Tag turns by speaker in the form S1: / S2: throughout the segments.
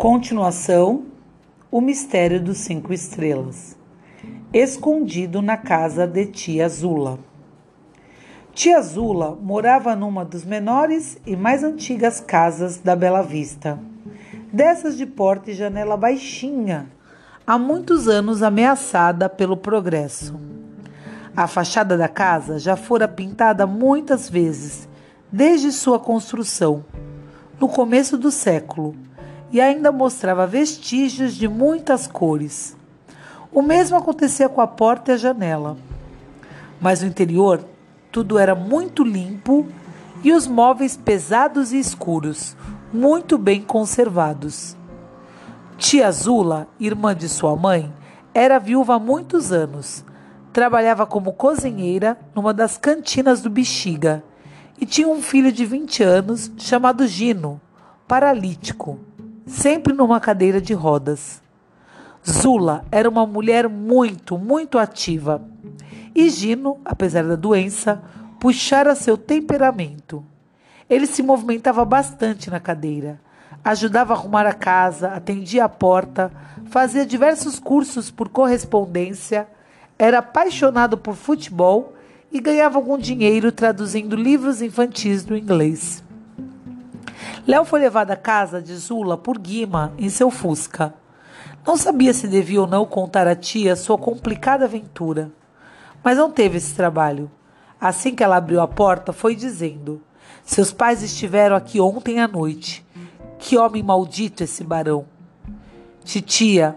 S1: Continuação: O Mistério dos Cinco Estrelas. Escondido na casa de Tia Zula. Tia Zula morava numa das menores e mais antigas casas da Bela Vista. Dessas de porta e janela baixinha, há muitos anos ameaçada pelo progresso. A fachada da casa já fora pintada muitas vezes, desde sua construção, no começo do século e ainda mostrava vestígios de muitas cores. O mesmo acontecia com a porta e a janela. Mas no interior, tudo era muito limpo e os móveis pesados e escuros, muito bem conservados. Tia Zula, irmã de sua mãe, era viúva há muitos anos. Trabalhava como cozinheira numa das cantinas do Bexiga e tinha um filho de 20 anos chamado Gino, paralítico sempre numa cadeira de rodas. Zula era uma mulher muito, muito ativa. E Gino, apesar da doença, puxara seu temperamento. Ele se movimentava bastante na cadeira, ajudava a arrumar a casa, atendia a porta, fazia diversos cursos por correspondência, era apaixonado por futebol e ganhava algum dinheiro traduzindo livros infantis do inglês. Léo foi levado à casa de Zula por Guima em seu Fusca. Não sabia se devia ou não contar à tia sua complicada aventura, mas não teve esse trabalho. Assim que ela abriu a porta, foi dizendo: Seus pais estiveram aqui ontem à noite. Que homem maldito esse barão! Titia,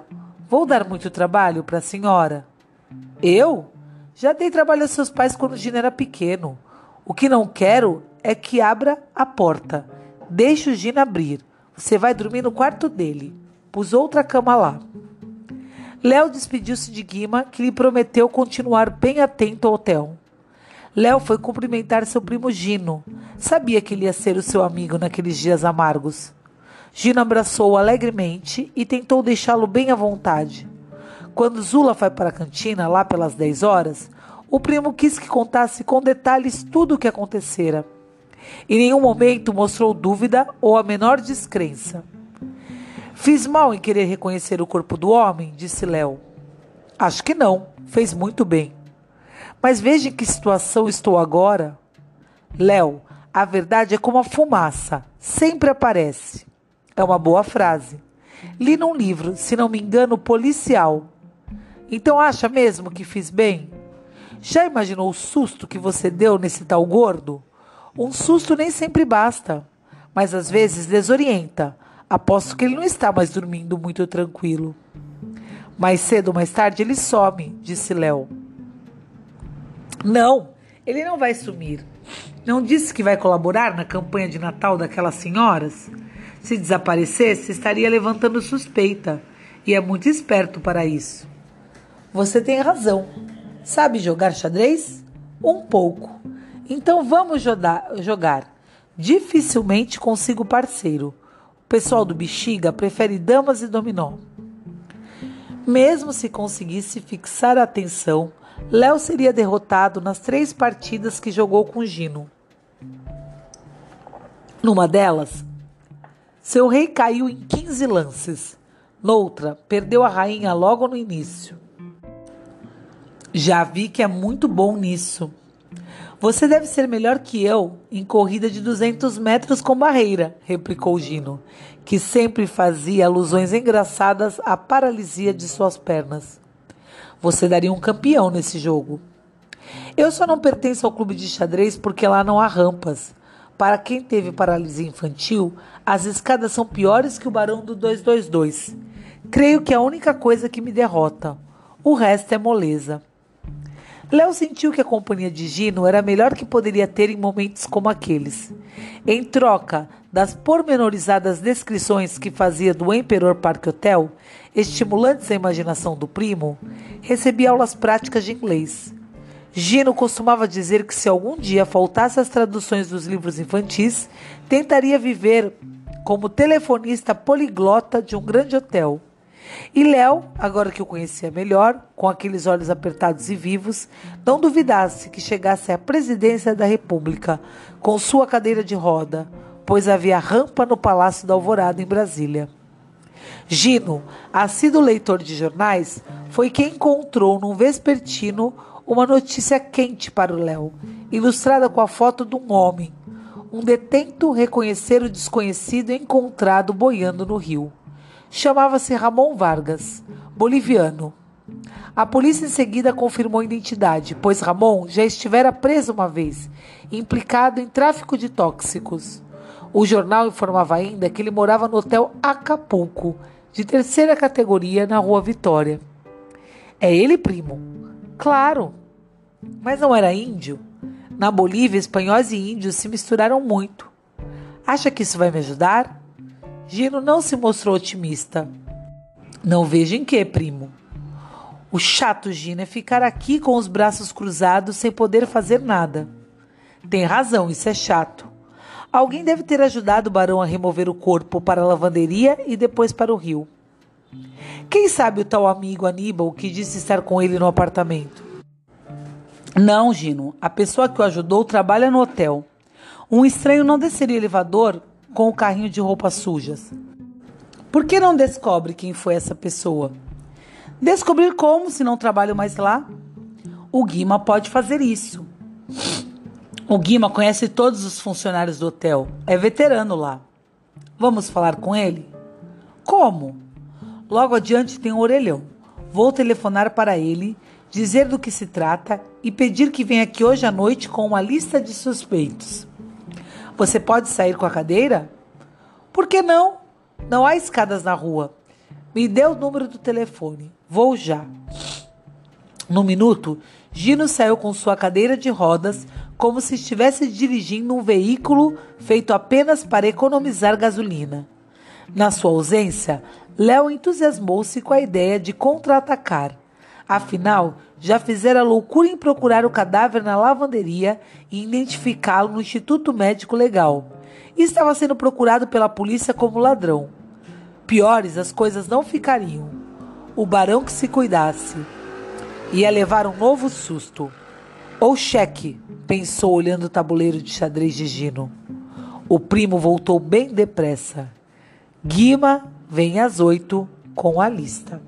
S1: vou dar muito trabalho para a senhora? Eu? Já dei trabalho a seus pais quando o Gino era pequeno. O que não quero é que abra a porta Deixe o Gino abrir. Você vai dormir no quarto dele. Pus outra cama lá. Léo despediu-se de Guima, que lhe prometeu continuar bem atento ao hotel. Léo foi cumprimentar seu primo Gino. Sabia que ele ia ser o seu amigo naqueles dias amargos. Gino abraçou-o alegremente e tentou deixá-lo bem à vontade. Quando Zula foi para a cantina, lá pelas 10 horas, o primo quis que contasse com detalhes tudo o que acontecera. Em nenhum momento mostrou dúvida ou a menor descrença. Fiz mal em querer reconhecer o corpo do homem, disse Léo. Acho que não, fez muito bem. Mas veja em que situação estou agora. Léo, a verdade é como a fumaça, sempre aparece. É uma boa frase. Li num livro, se não me engano, policial. Então acha mesmo que fiz bem? Já imaginou o susto que você deu nesse tal gordo? Um susto nem sempre basta, mas às vezes desorienta. Aposto que ele não está mais dormindo muito tranquilo. Mais cedo ou mais tarde ele some, disse Léo. Não, ele não vai sumir. Não disse que vai colaborar na campanha de Natal daquelas senhoras? Se desaparecesse, estaria levantando suspeita. E é muito esperto para isso. Você tem razão. Sabe jogar xadrez? Um pouco. Então vamos jogar. Dificilmente consigo parceiro. O pessoal do Bexiga prefere damas e dominó. Mesmo se conseguisse fixar a atenção, Léo seria derrotado nas três partidas que jogou com Gino. Numa delas, seu rei caiu em 15 lances. Noutra, perdeu a rainha logo no início. Já vi que é muito bom nisso. Você deve ser melhor que eu em corrida de 200 metros com barreira, replicou Gino, que sempre fazia alusões engraçadas à paralisia de suas pernas. Você daria um campeão nesse jogo. Eu só não pertenço ao clube de xadrez porque lá não há rampas. Para quem teve paralisia infantil, as escadas são piores que o barão do 222. Creio que é a única coisa que me derrota. O resto é moleza. Léo sentiu que a companhia de Gino era a melhor que poderia ter em momentos como aqueles. Em troca das pormenorizadas descrições que fazia do Emperor Park Hotel, estimulantes à imaginação do primo, recebia aulas práticas de inglês. Gino costumava dizer que se algum dia faltasse as traduções dos livros infantis, tentaria viver como telefonista poliglota de um grande hotel. E Léo, agora que o conhecia melhor, com aqueles olhos apertados e vivos, não duvidasse que chegasse à presidência da República com sua cadeira de roda, pois havia rampa no Palácio da Alvorada em Brasília. Gino, assíduo leitor de jornais, foi quem encontrou num vespertino uma notícia quente para o Léo, ilustrada com a foto de um homem. Um detento reconhecer o desconhecido encontrado boiando no rio. Chamava-se Ramon Vargas, boliviano. A polícia em seguida confirmou a identidade, pois Ramon já estivera preso uma vez, implicado em tráfico de tóxicos. O jornal informava ainda que ele morava no hotel Acapulco, de terceira categoria, na Rua Vitória. É ele, primo? Claro. Mas não era índio? Na Bolívia, espanhóis e índios se misturaram muito. Acha que isso vai me ajudar? Gino não se mostrou otimista. Não vejo em que, primo. O chato, Gino, é ficar aqui com os braços cruzados sem poder fazer nada. Tem razão, isso é chato. Alguém deve ter ajudado o barão a remover o corpo para a lavanderia e depois para o rio. Quem sabe o tal amigo Aníbal que disse estar com ele no apartamento? Não, Gino. A pessoa que o ajudou trabalha no hotel. Um estranho não desceria o elevador com o carrinho de roupas sujas. Por que não descobre quem foi essa pessoa? Descobrir como, se não trabalho mais lá? O Guima pode fazer isso. O Guima conhece todos os funcionários do hotel. É veterano lá. Vamos falar com ele? Como? Logo adiante tem um orelhão. Vou telefonar para ele, dizer do que se trata e pedir que venha aqui hoje à noite com uma lista de suspeitos. Você pode sair com a cadeira? Por que não? Não há escadas na rua. Me dê o número do telefone. Vou já. No minuto, Gino saiu com sua cadeira de rodas, como se estivesse dirigindo um veículo feito apenas para economizar gasolina. Na sua ausência, Léo entusiasmou-se com a ideia de contra-atacar. Afinal, já fizera loucura em procurar o cadáver na lavanderia e identificá-lo no Instituto Médico Legal. E estava sendo procurado pela polícia como ladrão. Piores as coisas não ficariam. O barão que se cuidasse. Ia levar um novo susto. Ou cheque, pensou olhando o tabuleiro de xadrez de Gino. O primo voltou bem depressa. Guima vem às oito com a lista.